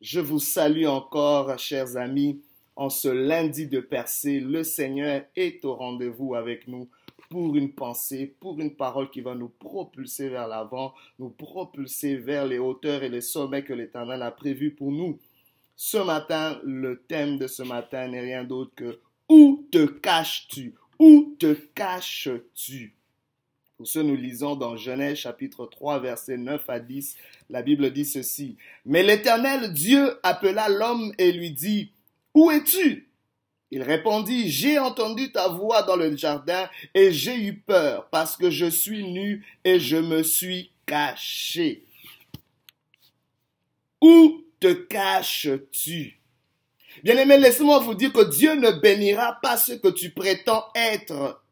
Je vous salue encore, chers amis, en ce lundi de percée. Le Seigneur est au rendez-vous avec nous pour une pensée, pour une parole qui va nous propulser vers l'avant, nous propulser vers les hauteurs et les sommets que l'Éternel a prévus pour nous. Ce matin, le thème de ce matin n'est rien d'autre que Où te caches-tu? Où te caches-tu pour ce, nous lisons dans Genèse chapitre 3, versets 9 à 10, la Bible dit ceci. Mais l'Éternel Dieu appela l'homme et lui dit, Où es-tu? Il répondit, J'ai entendu ta voix dans le jardin et j'ai eu peur parce que je suis nu et je me suis caché. Où te caches-tu? Bien-aimé, laissez-moi vous dire que Dieu ne bénira pas ce que tu prétends être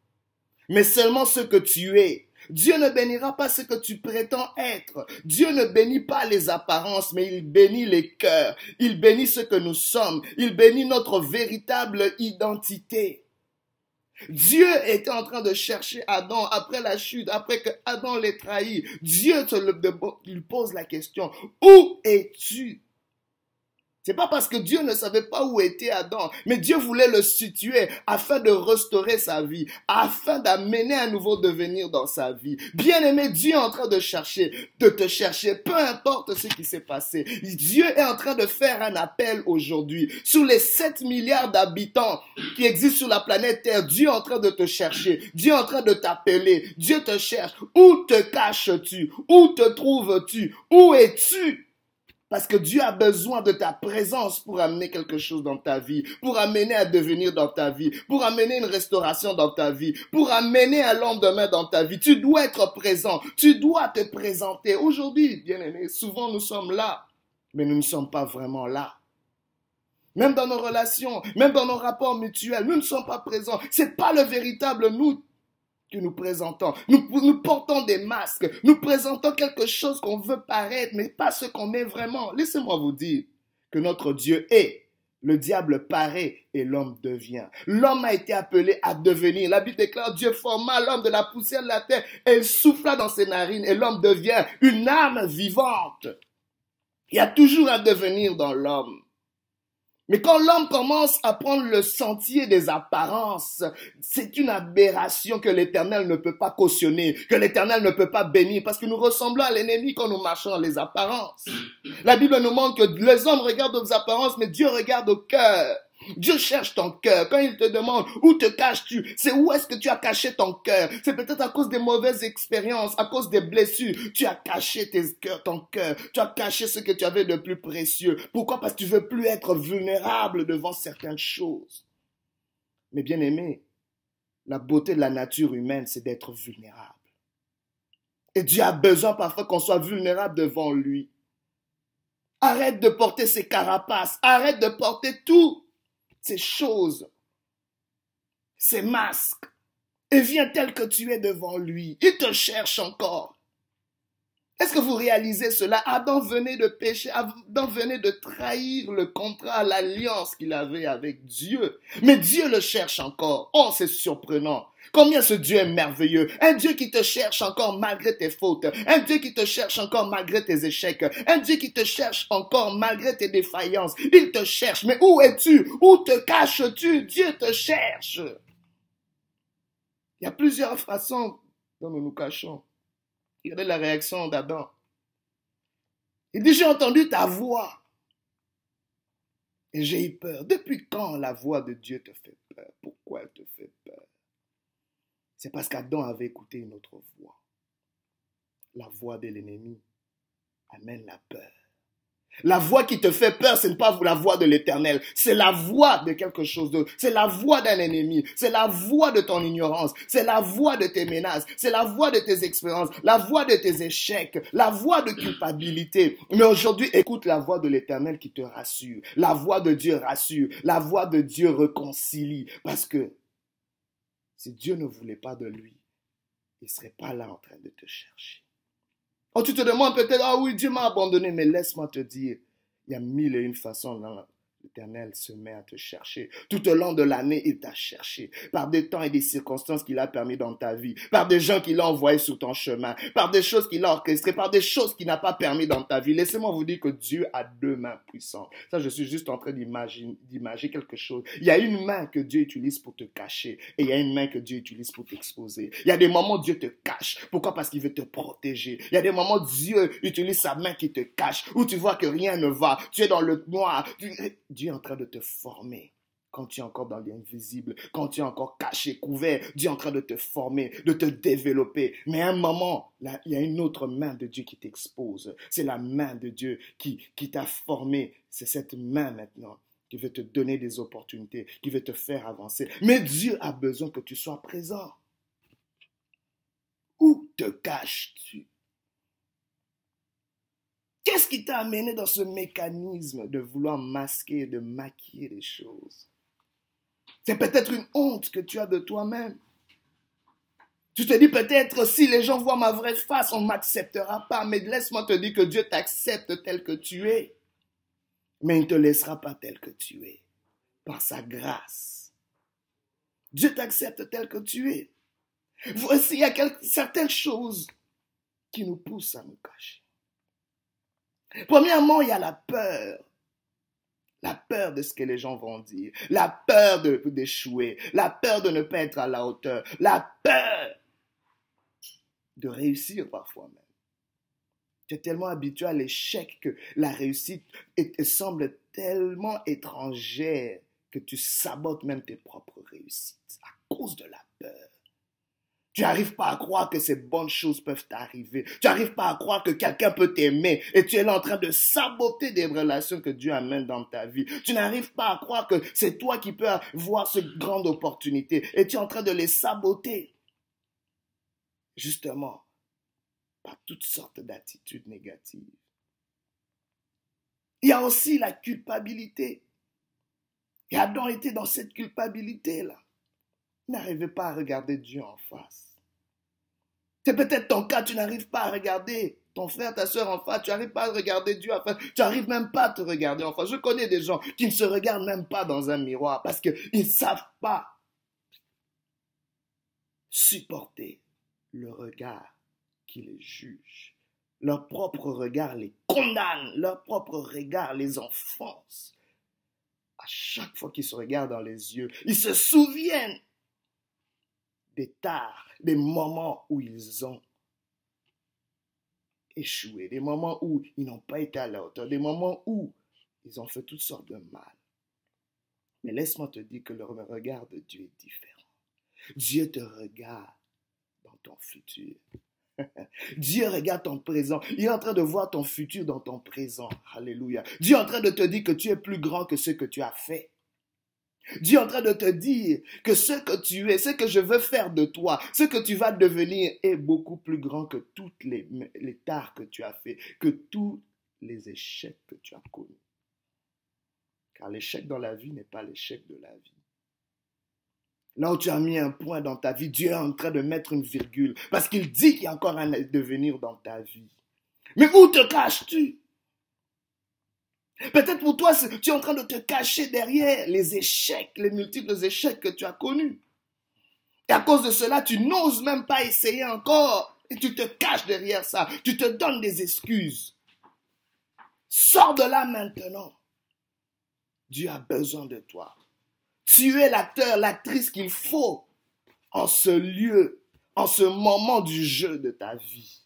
mais seulement ce que tu es. Dieu ne bénira pas ce que tu prétends être. Dieu ne bénit pas les apparences, mais il bénit les cœurs. Il bénit ce que nous sommes. Il bénit notre véritable identité. Dieu était en train de chercher Adam après la chute, après que Adam l'ait trahi. Dieu te lui pose la question, où es-tu? C'est pas parce que Dieu ne savait pas où était Adam, mais Dieu voulait le situer afin de restaurer sa vie, afin d'amener un nouveau devenir dans sa vie. Bien aimé, Dieu est en train de chercher, de te chercher, peu importe ce qui s'est passé. Dieu est en train de faire un appel aujourd'hui. Sur les 7 milliards d'habitants qui existent sur la planète Terre, Dieu est en train de te chercher. Dieu est en train de t'appeler. Dieu te cherche. Où te caches-tu? Où te trouves-tu? Où es-tu? Parce que Dieu a besoin de ta présence pour amener quelque chose dans ta vie, pour amener un devenir dans ta vie, pour amener une restauration dans ta vie, pour amener un lendemain dans ta vie. Tu dois être présent, tu dois te présenter. Aujourd'hui, bien aimé, souvent nous sommes là, mais nous ne sommes pas vraiment là. Même dans nos relations, même dans nos rapports mutuels, nous ne sommes pas présents. C'est pas le véritable nous que nous présentons. Nous, portons des masques. Nous présentons quelque chose qu'on veut paraître, mais pas ce qu'on est vraiment. Laissez-moi vous dire que notre Dieu est. Le diable paraît et l'homme devient. L'homme a été appelé à devenir. La Bible déclare Dieu forma l'homme de la poussière de la terre et souffla dans ses narines et l'homme devient une âme vivante. Il y a toujours un devenir dans l'homme. Mais quand l'homme commence à prendre le sentier des apparences, c'est une aberration que l'Éternel ne peut pas cautionner, que l'Éternel ne peut pas bénir, parce que nous ressemblons à l'ennemi quand nous marchons les apparences. La Bible nous montre que les hommes regardent aux apparences, mais Dieu regarde au cœur. Dieu cherche ton cœur. Quand il te demande où te caches-tu, c'est où est-ce que tu as caché ton cœur? C'est peut-être à cause des mauvaises expériences, à cause des blessures. Tu as caché tes cœurs, ton cœur. Tu as caché ce que tu avais de plus précieux. Pourquoi? Parce que tu veux plus être vulnérable devant certaines choses. Mais bien aimé, la beauté de la nature humaine, c'est d'être vulnérable. Et Dieu a besoin parfois qu'on soit vulnérable devant lui. Arrête de porter ses carapaces. Arrête de porter tout ces choses, ces masques, et viens tel que tu es devant lui. Il te cherche encore. Est-ce que vous réalisez cela? Adam venait de pécher, Adam venait de trahir le contrat, l'alliance qu'il avait avec Dieu. Mais Dieu le cherche encore. Oh, c'est surprenant. Combien ce Dieu est merveilleux. Un Dieu qui te cherche encore malgré tes fautes. Un Dieu qui te cherche encore malgré tes échecs. Un Dieu qui te cherche encore malgré tes défaillances. Il te cherche. Mais où es-tu? Où te caches-tu? Dieu te cherche. Il y a plusieurs façons dont nous nous cachons. Regardez la réaction d'Adam. Il dit, j'ai entendu ta voix. Et j'ai eu peur. Depuis quand la voix de Dieu te fait peur? Pourquoi elle te fait peur? C'est parce qu'Adam avait écouté une autre voix. La voix de l'ennemi amène la peur. La voix qui te fait peur, ce n'est pas la voix de l'éternel, c'est la voix de quelque chose d'autre, c'est la voix d'un ennemi, c'est la voix de ton ignorance, c'est la voix de tes menaces, c'est la voix de tes expériences, la voix de tes échecs, la voix de culpabilité. Mais aujourd'hui, écoute la voix de l'éternel qui te rassure, la voix de Dieu rassure, la voix de Dieu réconcilie, parce que si Dieu ne voulait pas de lui, il ne serait pas là en train de te chercher. Oh, tu te demandes peut-être, ah oui, Dieu m'a abandonné, mais laisse-moi te dire, il y a mille et une façons dans l'Éternel se met à te chercher. Tout au long de l'année, il t'a cherché. Par des temps et des circonstances qu'il a permis dans ta vie. Par des gens qu'il a envoyés sur ton chemin. Par des choses qu'il a orchestrées. Par des choses qu'il n'a pas permis dans ta vie. Laissez-moi vous dire que Dieu a deux mains puissantes. Ça, je suis juste en train d'imaginer, quelque chose. Il y a une main que Dieu utilise pour te cacher. Et il y a une main que Dieu utilise pour t'exposer. Il y a des moments où Dieu te cache. Pourquoi? Parce qu'il veut te protéger. Il y a des moments où Dieu utilise sa main qui te cache. Où tu vois que rien ne va. Tu es dans le noir. Dieu est en train de te former quand tu es encore dans l'invisible, quand tu es encore caché, couvert, Dieu est en train de te former, de te développer. Mais à un moment, là, il y a une autre main de Dieu qui t'expose. C'est la main de Dieu qui, qui t'a formé. C'est cette main maintenant qui veut te donner des opportunités, qui veut te faire avancer. Mais Dieu a besoin que tu sois présent. Où te caches-tu? Qu'est-ce qui t'a amené dans ce mécanisme de vouloir masquer, de maquiller les choses? C'est peut-être une honte que tu as de toi-même. Tu te dis peut-être si les gens voient ma vraie face, on ne m'acceptera pas. Mais laisse-moi te dire que Dieu t'accepte tel que tu es. Mais il ne te laissera pas tel que tu es. Par sa grâce. Dieu t'accepte tel que tu es. Voici, il y a certaines choses qui nous poussent à nous cacher. Premièrement, il y a la peur. La peur de ce que les gens vont dire. La peur d'échouer. La peur de ne pas être à la hauteur. La peur de réussir parfois même. Tu es tellement habitué à l'échec que la réussite te semble tellement étrangère que tu sabotes même tes propres réussites à cause de la peur. Tu n'arrives pas à croire que ces bonnes choses peuvent t'arriver. Tu n'arrives pas à croire que quelqu'un peut t'aimer et tu es là en train de saboter des relations que Dieu amène dans ta vie. Tu n'arrives pas à croire que c'est toi qui peux voir cette grande opportunité et tu es en train de les saboter. Justement, par toutes sortes d'attitudes négatives. Il y a aussi la culpabilité. Et Adam était dans cette culpabilité-là n'arrivez pas à regarder Dieu en face. C'est peut-être ton cas, tu n'arrives pas à regarder ton frère, ta soeur en face, tu n'arrives pas à regarder Dieu en face, tu n'arrives même pas à te regarder en face. Je connais des gens qui ne se regardent même pas dans un miroir parce qu'ils ne savent pas supporter le regard qui les juge. Leur propre regard les condamne, leur propre regard les enfonce. À chaque fois qu'ils se regardent dans les yeux, ils se souviennent des tares, des moments où ils ont échoué, des moments où ils n'ont pas été à la hauteur, des moments où ils ont fait toutes sortes de mal. Mais laisse-moi te dire que le regard de Dieu est différent. Dieu te regarde dans ton futur. Dieu regarde ton présent. Il est en train de voir ton futur dans ton présent. Alléluia. Dieu est en train de te dire que tu es plus grand que ce que tu as fait. Dieu est en train de te dire que ce que tu es, ce que je veux faire de toi, ce que tu vas devenir est beaucoup plus grand que toutes les, les que tu as fait, que tous les échecs que tu as connus. Car l'échec dans la vie n'est pas l'échec de la vie. Là où tu as mis un point dans ta vie, Dieu est en train de mettre une virgule parce qu'il dit qu'il y a encore un devenir dans ta vie. Mais où te caches-tu? Peut-être pour toi, tu es en train de te cacher derrière les échecs, les multiples échecs que tu as connus. Et à cause de cela, tu n'oses même pas essayer encore. Et tu te caches derrière ça. Tu te donnes des excuses. Sors de là maintenant. Dieu a besoin de toi. Tu es l'acteur, l'actrice qu'il faut en ce lieu, en ce moment du jeu de ta vie.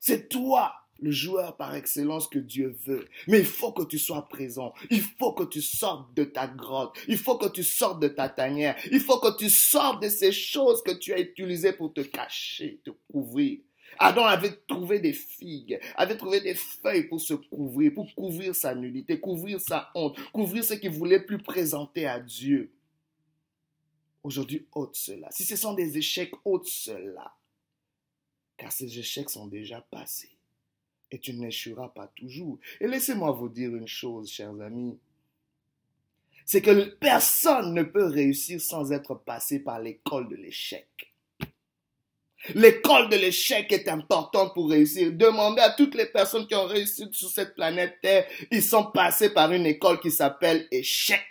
C'est toi le joueur par excellence que Dieu veut. Mais il faut que tu sois présent. Il faut que tu sortes de ta grotte. Il faut que tu sortes de ta tanière. Il faut que tu sortes de ces choses que tu as utilisées pour te cacher, te couvrir. Adam avait trouvé des figues, avait trouvé des feuilles pour se couvrir, pour couvrir sa nullité, couvrir sa honte, couvrir ce qu'il voulait plus présenter à Dieu. Aujourd'hui, ôte cela. Si ce sont des échecs, ôte cela. Car ces échecs sont déjà passés et tu n'échoueras pas toujours. Et laissez-moi vous dire une chose, chers amis. C'est que personne ne peut réussir sans être passé par l'école de l'échec. L'école de l'échec est importante pour réussir. Demandez à toutes les personnes qui ont réussi sur cette planète Terre, ils sont passés par une école qui s'appelle échec.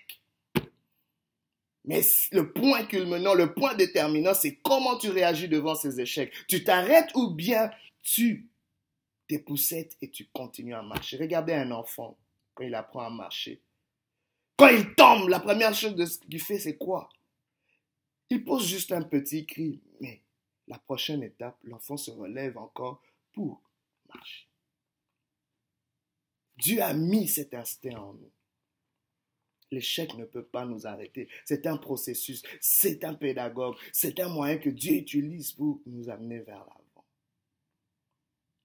Mais le point culminant, le point déterminant, c'est comment tu réagis devant ces échecs. Tu t'arrêtes ou bien tu t'époussettes et tu continues à marcher. Regardez un enfant quand il apprend à marcher. Quand il tombe, la première chose qu'il fait, c'est quoi? Il pose juste un petit cri. Mais la prochaine étape, l'enfant se relève encore pour marcher. Dieu a mis cet instinct en nous. L'échec ne peut pas nous arrêter. C'est un processus, c'est un pédagogue, c'est un moyen que Dieu utilise pour nous amener vers l'avant.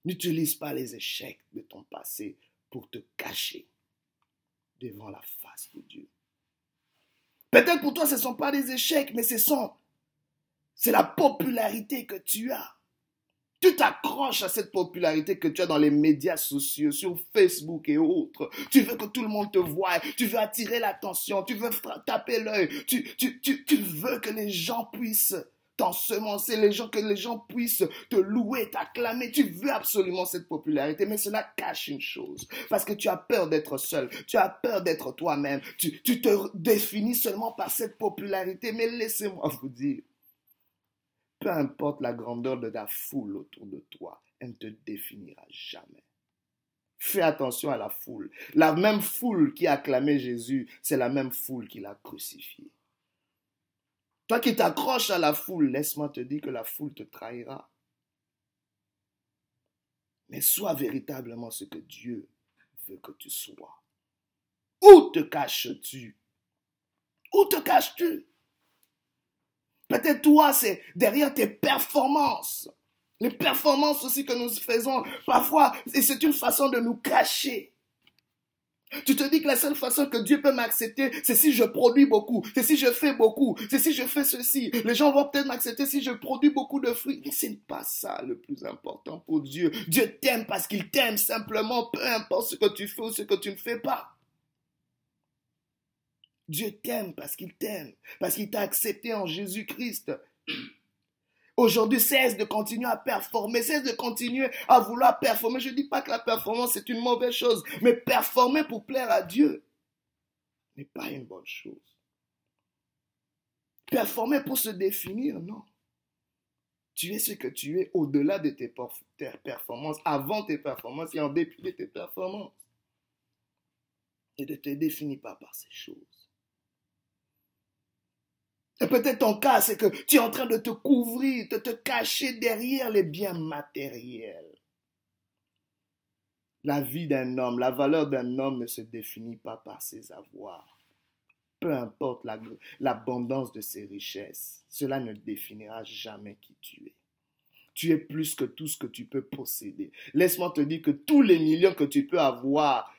N'utilise pas les échecs de ton passé pour te cacher devant la face de Dieu. Peut-être pour toi, ce ne sont pas des échecs, mais ce sont, c'est la popularité que tu as. Tu t'accroches à cette popularité que tu as dans les médias sociaux, sur Facebook et autres. Tu veux que tout le monde te voie, tu veux attirer l'attention, tu veux taper l'œil, tu, veux que les gens puissent t'ensemencer, les gens, que les gens puissent te louer, t'acclamer. Tu veux absolument cette popularité, mais cela cache une chose. Parce que tu as peur d'être seul, tu as peur d'être toi-même, tu, te définis seulement par cette popularité. Mais laissez-moi vous dire, peu importe la grandeur de la foule autour de toi, elle ne te définira jamais. Fais attention à la foule. La même foule qui a acclamé Jésus, c'est la même foule qui l'a crucifié. Toi qui t'accroches à la foule, laisse-moi te dire que la foule te trahira. Mais sois véritablement ce que Dieu veut que tu sois. Où te caches-tu? Où te caches-tu? Peut-être toi, c'est derrière tes performances. Les performances aussi que nous faisons, parfois, c'est une façon de nous cacher. Tu te dis que la seule façon que Dieu peut m'accepter, c'est si je produis beaucoup, c'est si je fais beaucoup, c'est si je fais ceci. Les gens vont peut-être m'accepter si je produis beaucoup de fruits. Mais ce n'est pas ça le plus important pour Dieu. Dieu t'aime parce qu'il t'aime simplement, peu importe ce que tu fais ou ce que tu ne fais pas. Dieu t'aime parce qu'il t'aime, parce qu'il t'a accepté en Jésus-Christ. Aujourd'hui, cesse de continuer à performer, cesse de continuer à vouloir performer. Je ne dis pas que la performance est une mauvaise chose, mais performer pour plaire à Dieu n'est pas une bonne chose. Performer pour se définir, non. Tu es ce que tu es au-delà de tes performances, avant tes performances et en dépit de tes performances. Et ne te définis pas par ces choses. Et peut-être ton cas, c'est que tu es en train de te couvrir, de te cacher derrière les biens matériels. La vie d'un homme, la valeur d'un homme ne se définit pas par ses avoirs. Peu importe l'abondance de ses richesses, cela ne définira jamais qui tu es. Tu es plus que tout ce que tu peux posséder. Laisse-moi te dire que tous les millions que tu peux avoir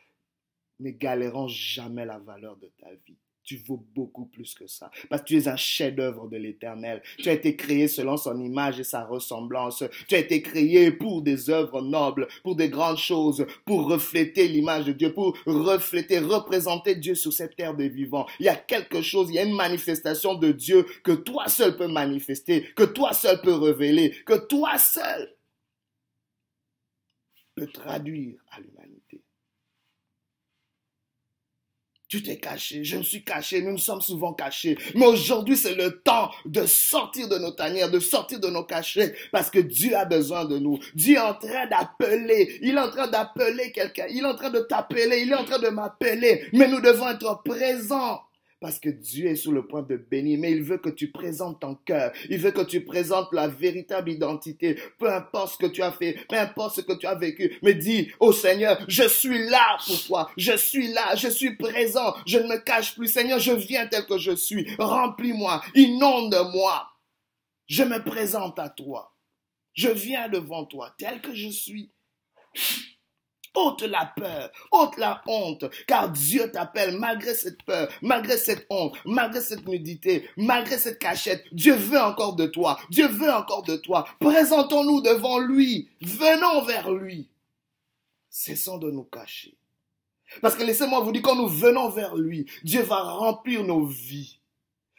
n'égaleront jamais la valeur de ta vie tu vaux beaucoup plus que ça. Parce que tu es un chef-d'œuvre de l'éternel. Tu as été créé selon son image et sa ressemblance. Tu as été créé pour des œuvres nobles, pour des grandes choses, pour refléter l'image de Dieu, pour refléter, représenter Dieu sur cette terre des vivants. Il y a quelque chose, il y a une manifestation de Dieu que toi seul peux manifester, que toi seul peux révéler, que toi seul peux traduire à l'humanité. Tu t'es caché, je me suis caché, nous nous sommes souvent cachés. Mais aujourd'hui, c'est le temps de sortir de nos tanières, de sortir de nos cachets, parce que Dieu a besoin de nous. Dieu est en train d'appeler, il est en train d'appeler quelqu'un, il est en train de t'appeler, il est en train de m'appeler, mais nous devons être présents parce que Dieu est sur le point de bénir, mais il veut que tu présentes ton cœur. Il veut que tu présentes la véritable identité. Peu importe ce que tu as fait, peu importe ce que tu as vécu, mais dis au Seigneur, je suis là pour toi. Je suis là, je suis présent. Je ne me cache plus. Seigneur, je viens tel que je suis. Remplis-moi, inonde-moi. Je me présente à toi. Je viens devant toi tel que je suis ôte la peur, ôte la honte, car Dieu t'appelle malgré cette peur, malgré cette honte, malgré cette nudité, malgré cette cachette. Dieu veut encore de toi, Dieu veut encore de toi. Présentons-nous devant lui, venons vers lui. Cessons de nous cacher. Parce que laissez-moi vous dire, quand nous venons vers lui, Dieu va remplir nos vies.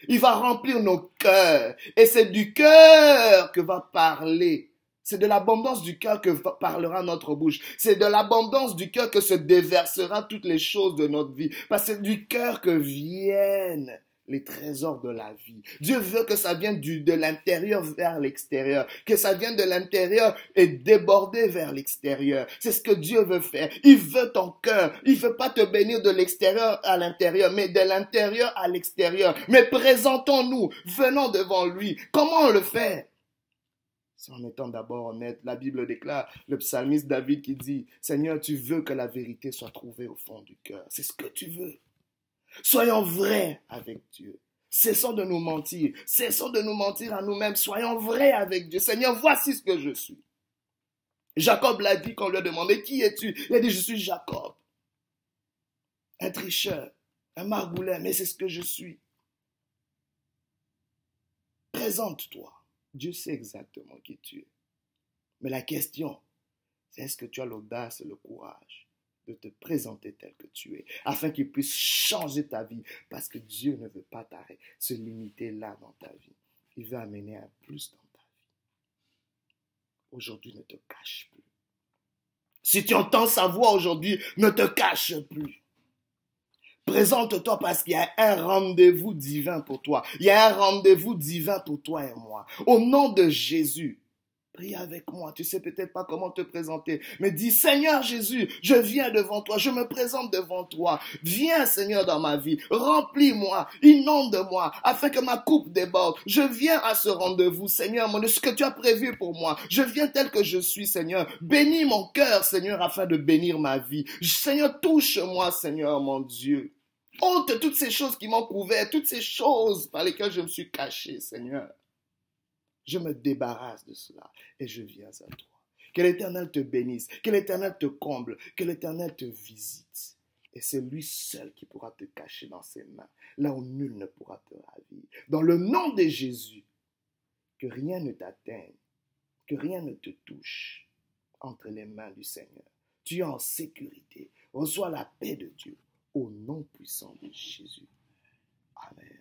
Il va remplir nos cœurs. Et c'est du cœur que va parler. C'est de l'abondance du cœur que parlera notre bouche. C'est de l'abondance du cœur que se déversera toutes les choses de notre vie. Parce que c'est du cœur que viennent les trésors de la vie. Dieu veut que ça vienne du, de l'intérieur vers l'extérieur, que ça vienne de l'intérieur et déborder vers l'extérieur. C'est ce que Dieu veut faire. Il veut ton cœur. Il veut pas te bénir de l'extérieur à l'intérieur, mais de l'intérieur à l'extérieur. Mais présentons-nous, venons devant lui. Comment on le fait? C'est en étant d'abord honnête. La Bible déclare, le psalmiste David qui dit, Seigneur, tu veux que la vérité soit trouvée au fond du cœur. C'est ce que tu veux. Soyons vrais avec Dieu. Cessons de nous mentir. Cessons de nous mentir à nous-mêmes. Soyons vrais avec Dieu. Seigneur, voici ce que je suis. Jacob l'a dit quand on lui a demandé Qui es-tu? Il a dit Je suis Jacob. Un tricheur, un margoulet, mais c'est ce que je suis. Présente-toi. Dieu sait exactement qui tu es. Mais la question, c'est est-ce que tu as l'audace et le courage de te présenter tel que tu es, afin qu'il puisse changer ta vie, parce que Dieu ne veut pas t'arrêter, se limiter là dans ta vie. Il veut amener un plus dans ta vie. Aujourd'hui, ne te cache plus. Si tu entends sa voix aujourd'hui, ne te cache plus. Présente-toi parce qu'il y a un rendez-vous divin pour toi. Il y a un rendez-vous divin pour toi et moi. Au nom de Jésus, Prie avec moi. Tu sais peut-être pas comment te présenter, mais dis Seigneur Jésus, je viens devant toi, je me présente devant toi. Viens Seigneur dans ma vie, remplis-moi, inonde-moi, afin que ma coupe déborde. Je viens à ce rendez-vous, Seigneur, mon ce que tu as prévu pour moi. Je viens tel que je suis, Seigneur. Bénis mon cœur, Seigneur, afin de bénir ma vie. Seigneur, touche-moi, Seigneur, mon Dieu. Ôte toutes ces choses qui m'ont couvert, toutes ces choses par lesquelles je me suis caché, Seigneur. Je me débarrasse de cela et je viens à toi. Que l'Éternel te bénisse, que l'Éternel te comble, que l'Éternel te visite. Et c'est lui seul qui pourra te cacher dans ses mains, là où nul ne pourra te ravir. Dans le nom de Jésus, que rien ne t'atteigne, que rien ne te touche entre les mains du Seigneur. Tu es en sécurité. Reçois la paix de Dieu au nom puissant de Jésus. Amen.